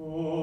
Oh.